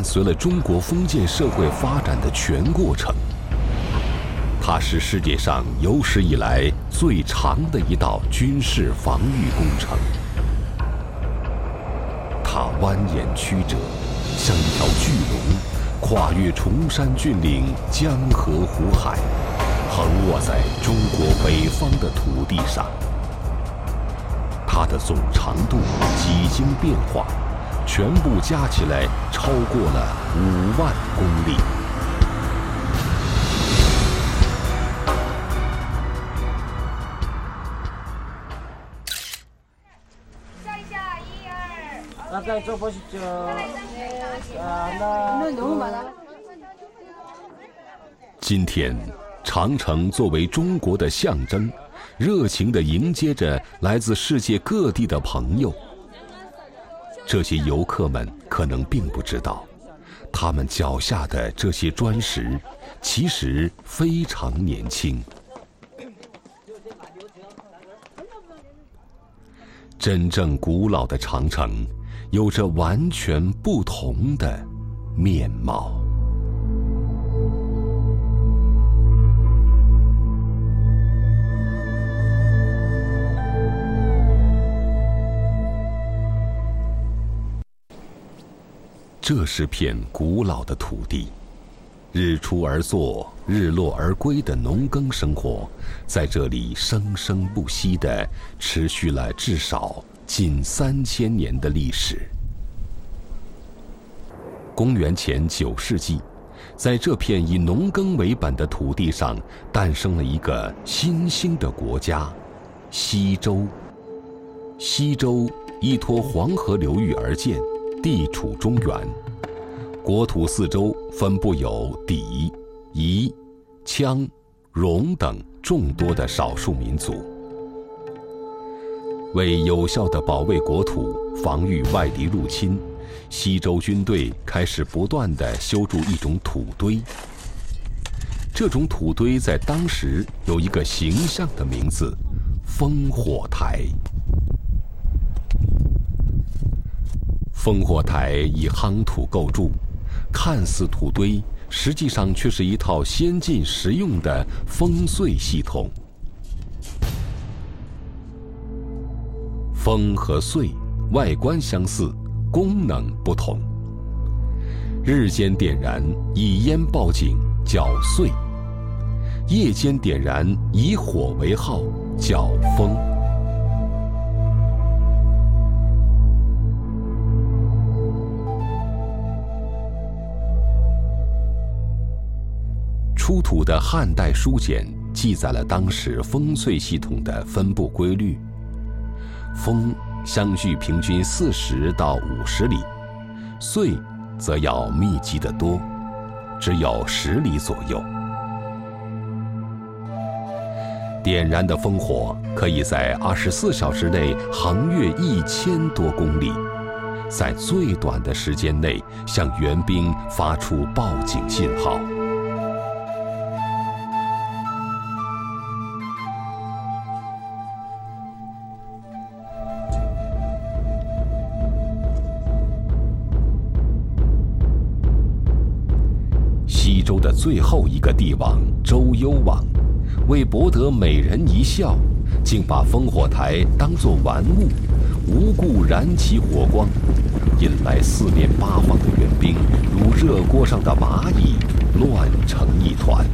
伴随了中国封建社会发展的全过程。它是世界上有史以来最长的一道军事防御工程。它蜿蜒曲折，像一条巨龙，跨越崇山峻岭、江河湖海，横卧在中国北方的土地上。它的总长度几经变化，全部加起来超过了五万公里。今天，长城作为中国的象征，热情地迎接着来自世界各地的朋友。这些游客们可能并不知道，他们脚下的这些砖石，其实非常年轻。真正古老的长城。有着完全不同的面貌。这是片古老的土地，日出而作，日落而归的农耕生活，在这里生生不息的持续了至少。近三千年的历史。公元前九世纪，在这片以农耕为本的土地上，诞生了一个新兴的国家——西周。西周依托黄河流域而建，地处中原，国土四周分布有氐、夷、羌、戎等众多的少数民族。为有效地保卫国土、防御外敌入侵，西周军队开始不断地修筑一种土堆。这种土堆在当时有一个形象的名字——烽火台。烽火台以夯土构筑，看似土堆，实际上却是一套先进实用的烽燧系统。烽和燧外观相似，功能不同。日间点燃以烟报警叫燧，夜间点燃以火为号叫烽。出土的汉代书简记载了当时烽燧系统的分布规律。烽相距平均四十到五十里，燧则要密集得多，只有十里左右。点燃的烽火可以在二十四小时内横越一千多公里，在最短的时间内向援兵发出报警信号。最后一个帝王周幽王，为博得美人一笑，竟把烽火台当作玩物，无故燃起火光，引来四面八方的援兵如热锅上的蚂蚁，乱成一团。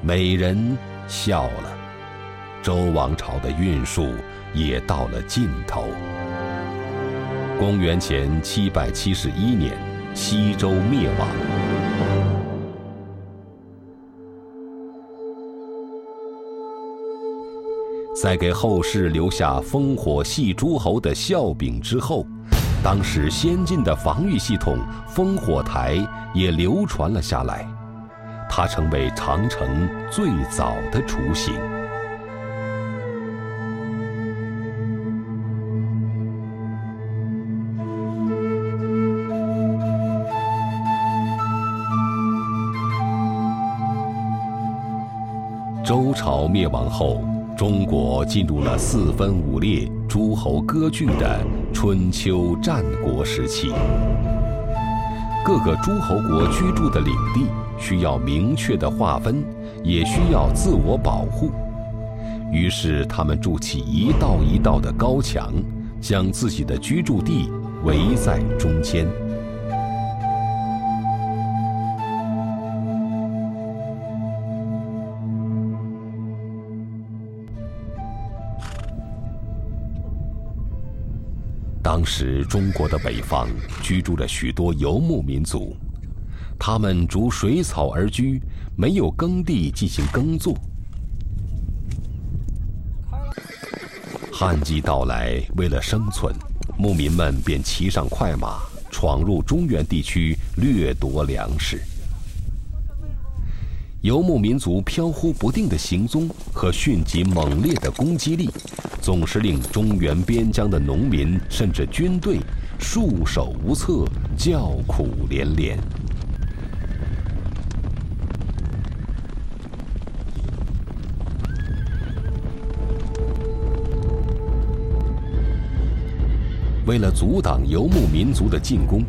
美人笑了，周王朝的运数也到了尽头。公元前七百七十一年。西周灭亡，在给后世留下烽火戏诸侯的笑柄之后，当时先进的防御系统烽火台也流传了下来，它成为长城最早的雏形。周朝灭亡后，中国进入了四分五裂、诸侯割据的春秋战国时期。各个诸侯国居住的领地需要明确的划分，也需要自我保护。于是，他们筑起一道一道的高墙，将自己的居住地围在中间。当时，中国的北方居住着许多游牧民族，他们逐水草而居，没有耕地进行耕作。旱季到来，为了生存，牧民们便骑上快马，闯入中原地区掠夺粮食。游牧民族飘忽不定的行踪和迅疾猛烈的攻击力，总是令中原边疆的农民甚至军队束手无策，叫苦连连。为了阻挡游牧民族的进攻，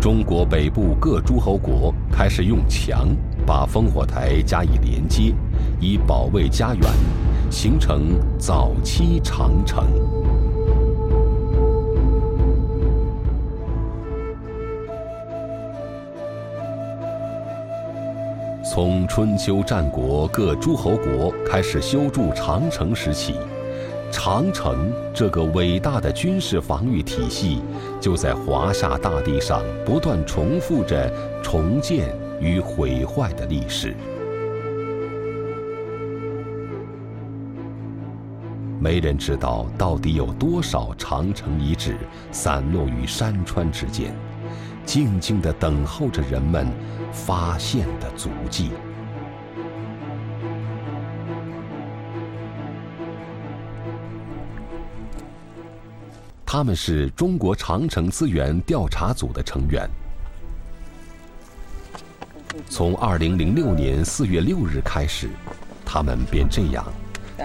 中国北部各诸侯国开始用墙把烽火台加以连接，以保卫家园，形成早期长城。从春秋战国各诸侯国开始修筑长城时起。长城这个伟大的军事防御体系，就在华夏大地上不断重复着重建与毁坏的历史。没人知道到底有多少长城遗址散落于山川之间，静静地等候着人们发现的足迹。他们是中国长城资源调查组的成员。从二零零六年四月六日开始，他们便这样，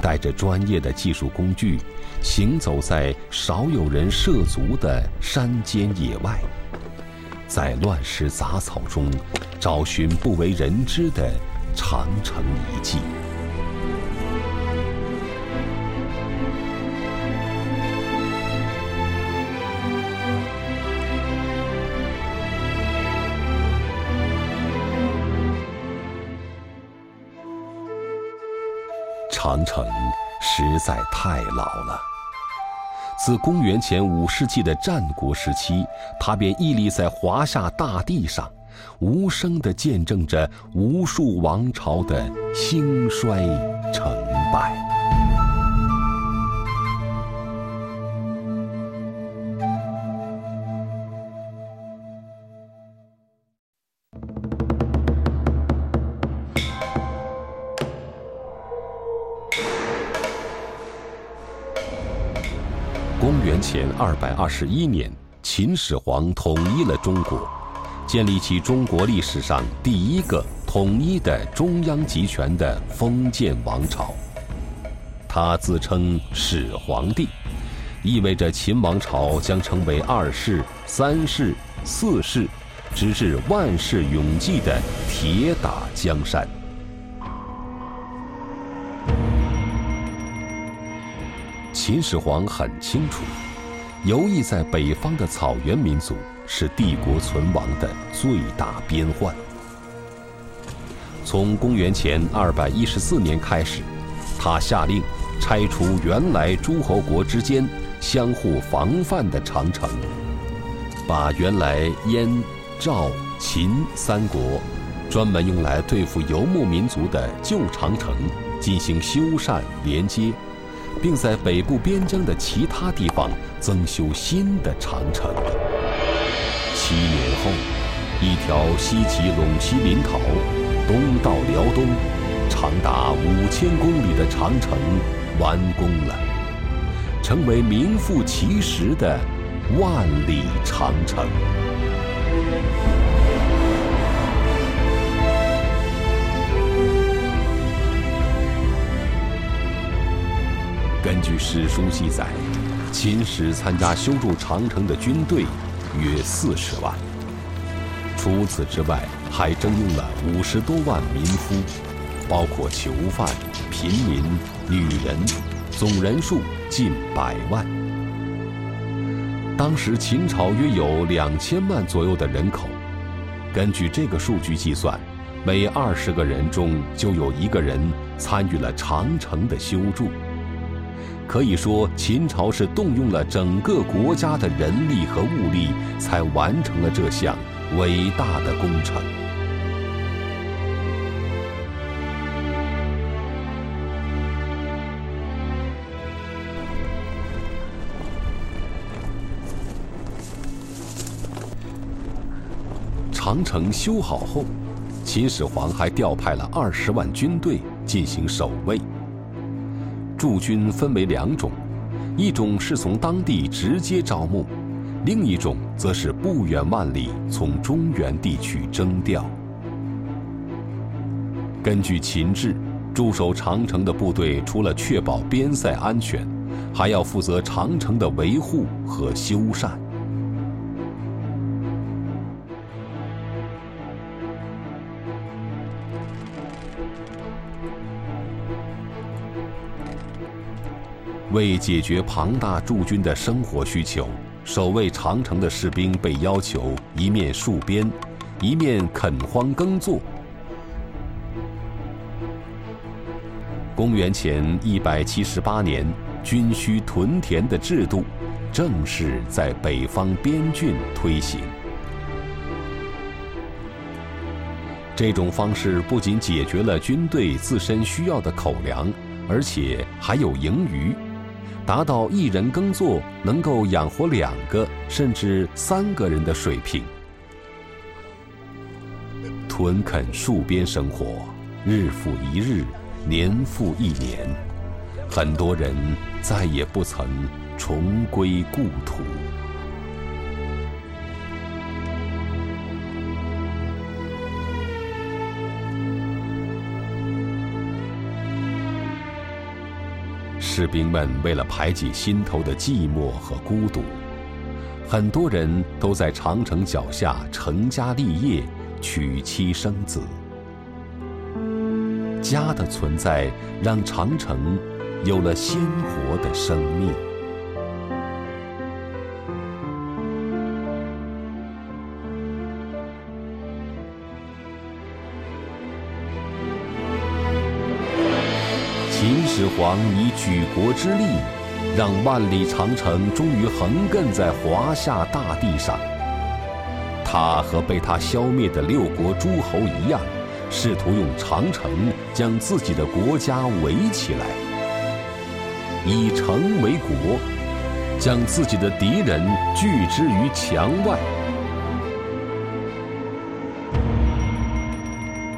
带着专业的技术工具，行走在少有人涉足的山间野外，在乱石杂草中找寻不为人知的长城遗迹。长城实在太老了。自公元前五世纪的战国时期，它便屹立在华夏大地上，无声地见证着无数王朝的兴衰成败。二百二十一年，秦始皇统一了中国，建立起中国历史上第一个统一的中央集权的封建王朝。他自称始皇帝，意味着秦王朝将成为二世、三世、四世，直至万世永继的铁打江山。秦始皇很清楚。游弋在北方的草原民族是帝国存亡的最大边患。从公元前二百一十四年开始，他下令拆除原来诸侯国之间相互防范的长城，把原来燕、赵、秦三国专门用来对付游牧民族的旧长城进行修缮连接。并在北部边疆的其他地方增修新的长城。七年后，一条西起陇西临洮，东到辽东，长达五千公里的长城完工了，成为名副其实的万里长城。根据史书记载，秦时参加修筑长城的军队约四十万。除此之外，还征用了五十多万民夫，包括囚犯、平民、女人，总人数近百万。当时秦朝约有两千万左右的人口，根据这个数据计算，每二十个人中就有一个人参与了长城的修筑。可以说，秦朝是动用了整个国家的人力和物力，才完成了这项伟大的工程。长城修好后，秦始皇还调派了二十万军队进行守卫。驻军分为两种，一种是从当地直接招募，另一种则是不远万里从中原地区征调。根据秦制，驻守长城的部队除了确保边塞安全，还要负责长城的维护和修缮。为解决庞大驻军的生活需求，守卫长城的士兵被要求一面戍边，一面垦荒耕作。公元前一百七十八年，军需屯田的制度正式在北方边郡推行。这种方式不仅解决了军队自身需要的口粮，而且还有盈余。达到一人耕作能够养活两个甚至三个人的水平。屯垦戍边生活，日复一日，年复一年，很多人再也不曾重归故土。士兵们为了排解心头的寂寞和孤独，很多人都在长城脚下成家立业、娶妻生子。家的存在让长城有了鲜活的生命。秦始皇以举国之力，让万里长城终于横亘在华夏大地上。他和被他消灭的六国诸侯一样，试图用长城将自己的国家围起来，以城为国，将自己的敌人拒之于墙外。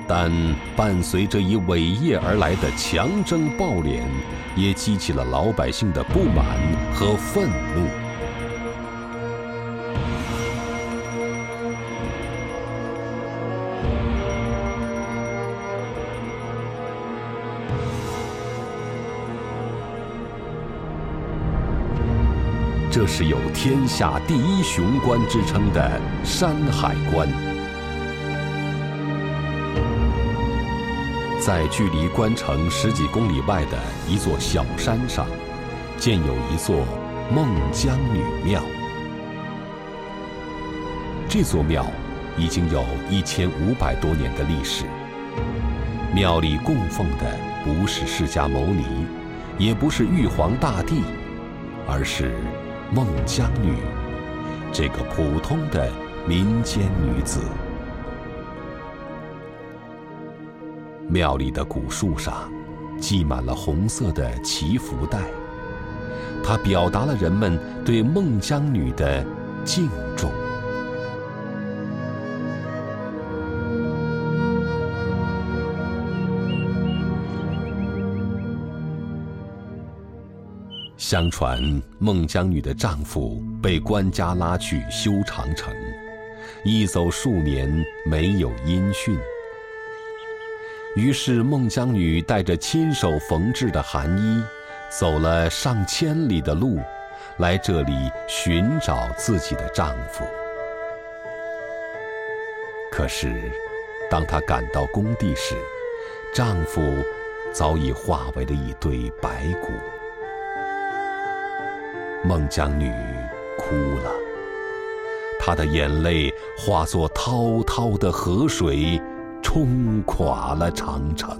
但伴随着以伟业而来的强征暴敛，也激起了老百姓的不满和愤怒。这是有“天下第一雄关”之称的山海关。在距离关城十几公里外的一座小山上，建有一座孟姜女庙。这座庙已经有一千五百多年的历史。庙里供奉的不是释迦牟尼，也不是玉皇大帝，而是孟姜女，这个普通的民间女子。庙里的古树上，系满了红色的祈福带，它表达了人们对孟姜女的敬重。相传，孟姜女的丈夫被官家拉去修长城，一走数年没有音讯。于是，孟姜女带着亲手缝制的寒衣，走了上千里的路，来这里寻找自己的丈夫。可是，当她赶到工地时，丈夫早已化为了一堆白骨。孟姜女哭了，她的眼泪化作滔滔的河水，冲垮了长城。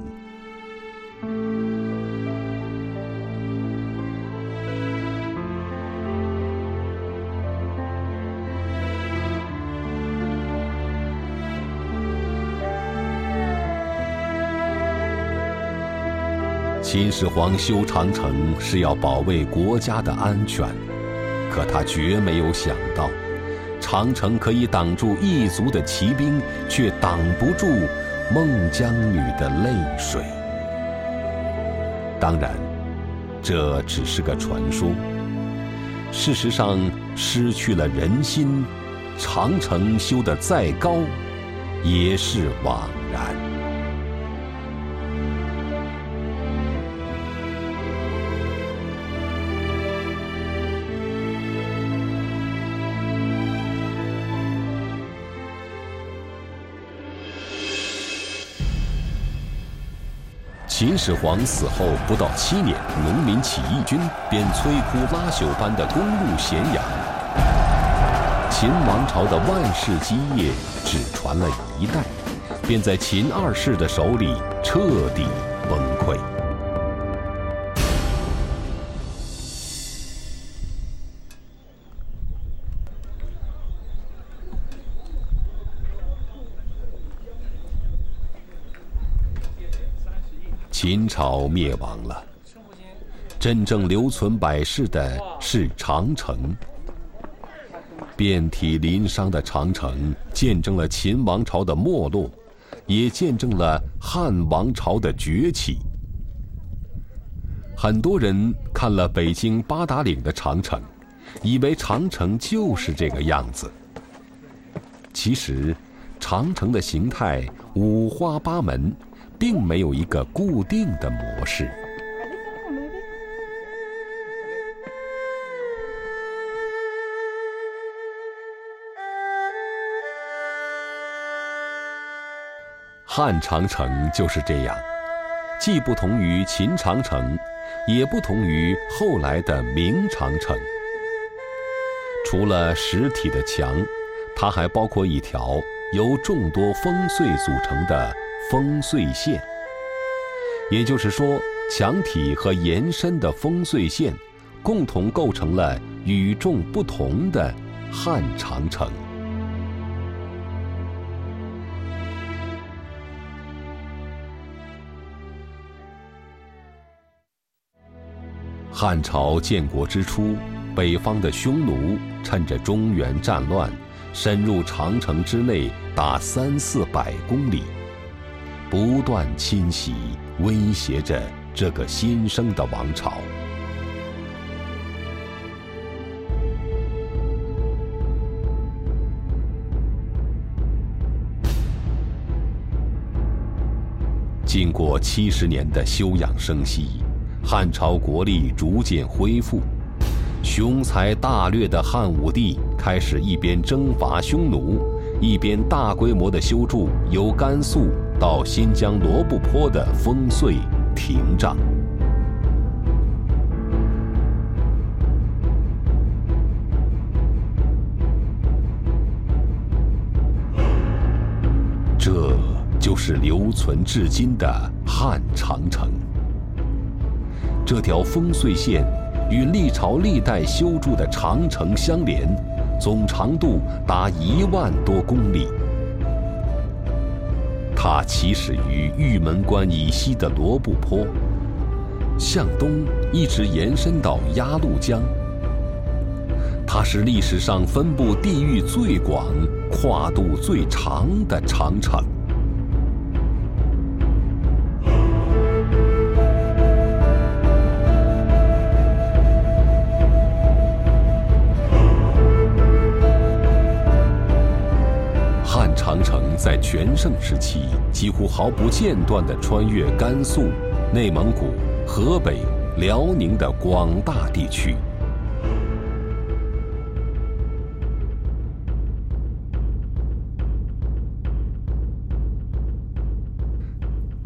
秦始皇修长城是要保卫国家的安全，可他绝没有想到，长城可以挡住异族的骑兵，却挡不住孟姜女的泪水。当然，这只是个传说。事实上，失去了人心，长城修得再高，也是枉然。秦始皇死后不到七年，农民起义军便摧枯拉朽般的攻入咸阳。秦王朝的万世基业只传了一代，便在秦二世的手里彻底崩溃。秦朝灭亡了，真正留存百世的是长城。遍体鳞伤的长城，见证了秦王朝的没落，也见证了汉王朝的崛起。很多人看了北京八达岭的长城，以为长城就是这个样子。其实，长城的形态五花八门。并没有一个固定的模式。汉长城就是这样，既不同于秦长城，也不同于后来的明长城。除了实体的墙，它还包括一条由众多烽燧组成的。烽燧线，也就是说，墙体和延伸的烽燧线，共同构成了与众不同的汉长城。汉朝建国之初，北方的匈奴趁着中原战乱，深入长城之内，达三四百公里。不断侵袭，威胁着这个新生的王朝。经过七十年的休养生息，汉朝国力逐渐恢复。雄才大略的汉武帝开始一边征伐匈奴，一边大规模的修筑由甘肃。到新疆罗布泊的烽燧亭障，这就是留存至今的汉长城。这条烽燧线与历朝历代修筑的长城相连，总长度达一万多公里。它起始于玉门关以西的罗布泊，向东一直延伸到鸭绿江。它是历史上分布地域最广、跨度最长的长城。长城在全盛时期，几乎毫不间断地穿越甘肃、内蒙古、河北、辽宁的广大地区。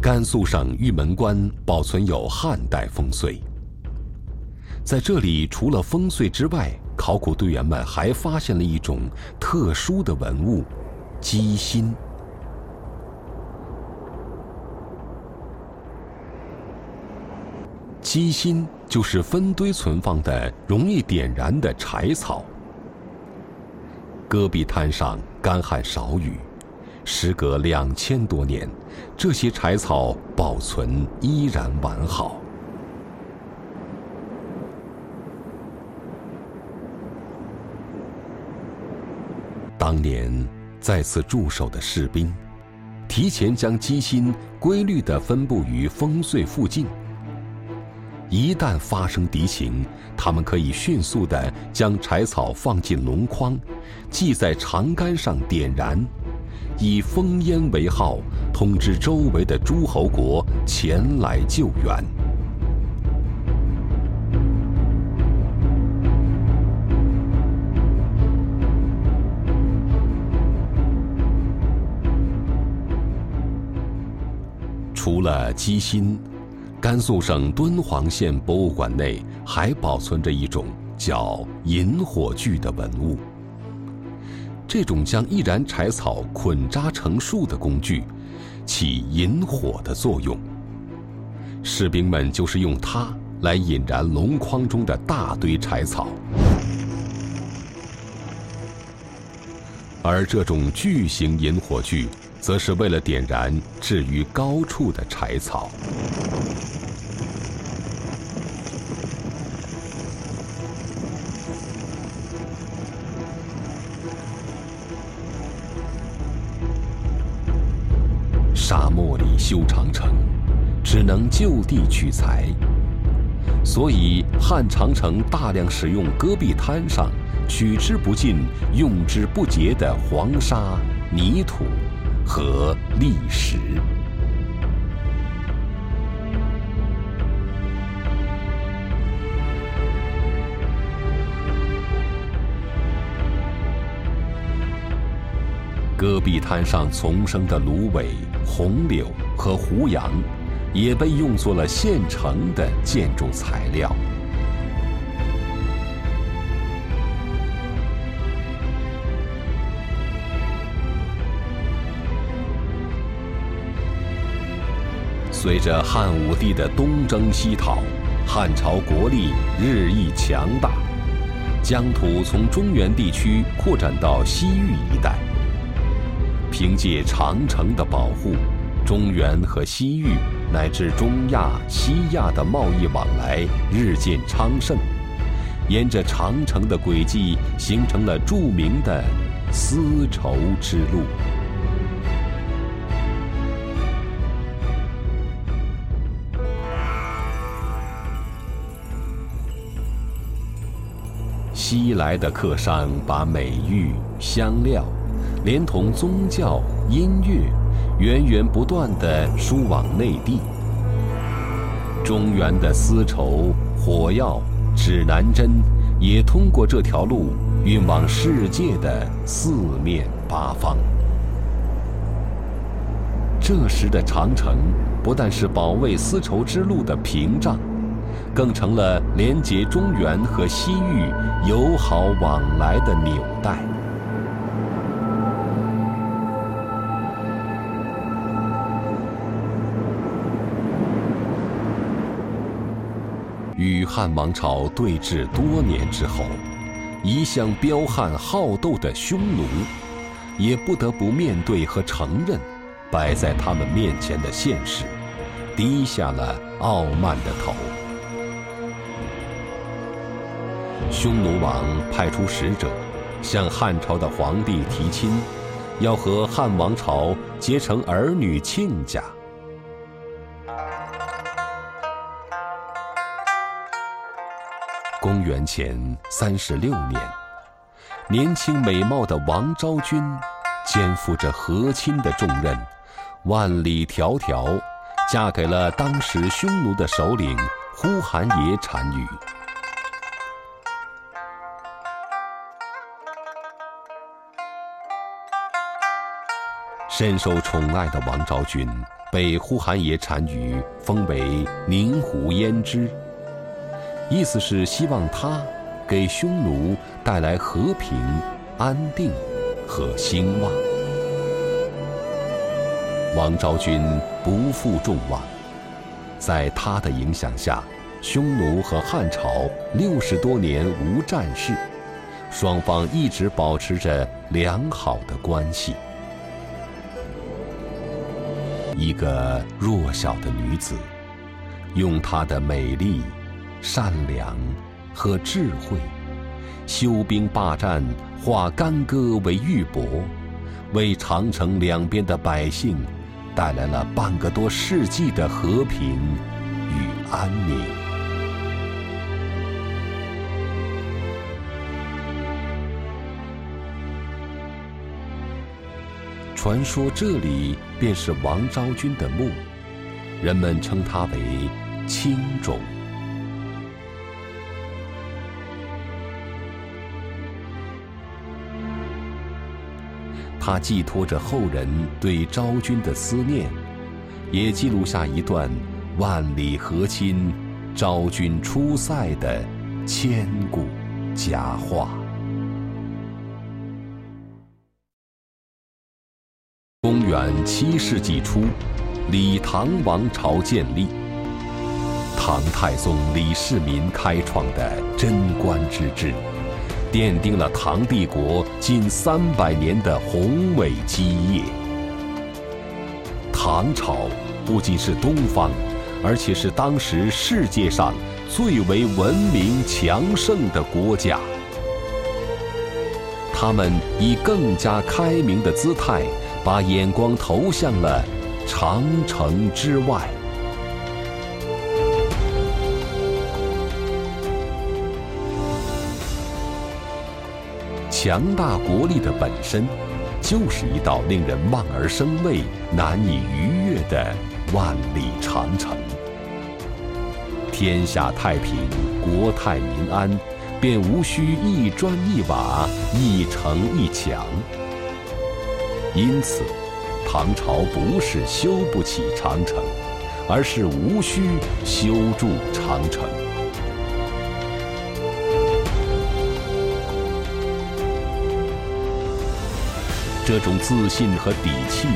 甘肃省玉门关保存有汉代烽燧，在这里除了烽燧之外，考古队员们还发现了一种特殊的文物——鸡心。鸡心就是分堆存放的容易点燃的柴草。戈壁滩上干旱少雨。时隔两千多年，这些柴草保存依然完好。当年在此驻守的士兵，提前将机心规律地分布于烽燧附近。一旦发生敌情，他们可以迅速地将柴草放进笼筐，系在长杆上点燃。以烽烟为号，通知周围的诸侯国前来救援。除了鸡心，甘肃省敦煌县博物馆内还保存着一种叫引火炬的文物。这种将易燃柴草捆扎成束的工具，起引火的作用。士兵们就是用它来引燃笼筐中的大堆柴草，而这种巨型引火炬，则是为了点燃置于高处的柴草。沙漠里修长城，只能就地取材，所以汉长城大量使用戈壁滩上取之不尽、用之不竭的黄沙、泥土和历史。戈壁滩上丛生的芦苇、红柳和胡杨，也被用作了现成的建筑材料。随着汉武帝的东征西讨，汉朝国力日益强大，疆土从中原地区扩展到西域一带。凭借长城的保护，中原和西域乃至中亚、西亚的贸易往来日渐昌盛。沿着长城的轨迹，形成了著名的丝绸之路。西来的客商把美玉、香料。连同宗教、音乐，源源不断地输往内地。中原的丝绸、火药、指南针，也通过这条路运往世界的四面八方。这时的长城，不但是保卫丝绸之路的屏障，更成了连接中原和西域友好往来的纽带。与汉王朝对峙多年之后，一向彪悍好斗的匈奴，也不得不面对和承认摆在他们面前的现实，低下了傲慢的头。匈奴王派出使者，向汉朝的皇帝提亲，要和汉王朝结成儿女亲家。公元前三十六年，年轻美貌的王昭君肩负着和亲的重任，万里迢迢嫁给了当时匈奴的首领呼韩邪单于。深受宠爱的王昭君，被呼韩邪单于封为宁胡胭脂，意思是希望他给匈奴带来和平、安定和兴旺。王昭君不负众望，在他的影响下，匈奴和汉朝六十多年无战事，双方一直保持着良好的关系。一个弱小的女子，用她的美丽、善良和智慧，修兵霸占，化干戈为玉帛，为长城两边的百姓。带来了半个多世纪的和平与安宁。传说这里便是王昭君的墓，人们称它为青冢。他寄托着后人对昭君的思念，也记录下一段万里和亲、昭君出塞的千古佳话。元七世纪初，李唐王朝建立，唐太宗李世民开创的贞观之治。奠定了唐帝国近三百年的宏伟基业。唐朝不仅是东方，而且是当时世界上最为文明强盛的国家。他们以更加开明的姿态，把眼光投向了长城之外。强大国力的本身，就是一道令人望而生畏、难以逾越的万里长城。天下太平，国泰民安，便无需一砖一瓦、一城一墙。因此，唐朝不是修不起长城，而是无需修筑长城。这种自信和底气，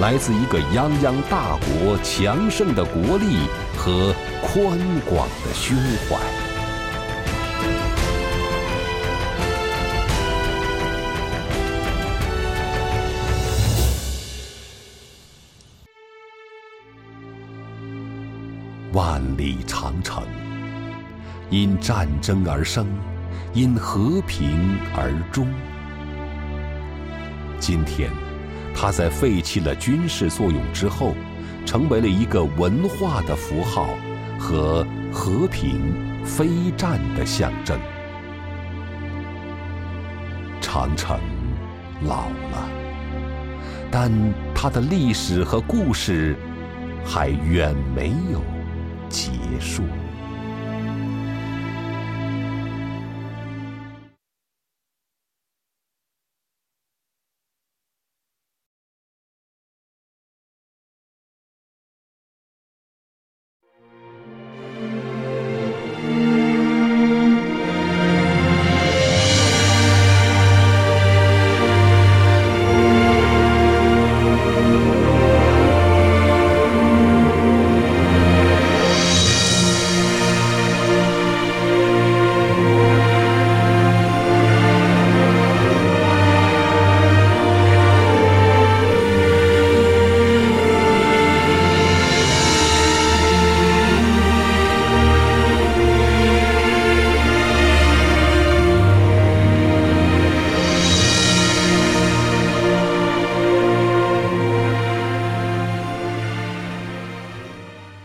来自一个泱泱大国强盛的国力和宽广的胸怀。长城，因战争而生，因和平而终。今天，它在废弃了军事作用之后，成为了一个文化的符号和和平非战的象征。长城老了，但它的历史和故事还远没有结束。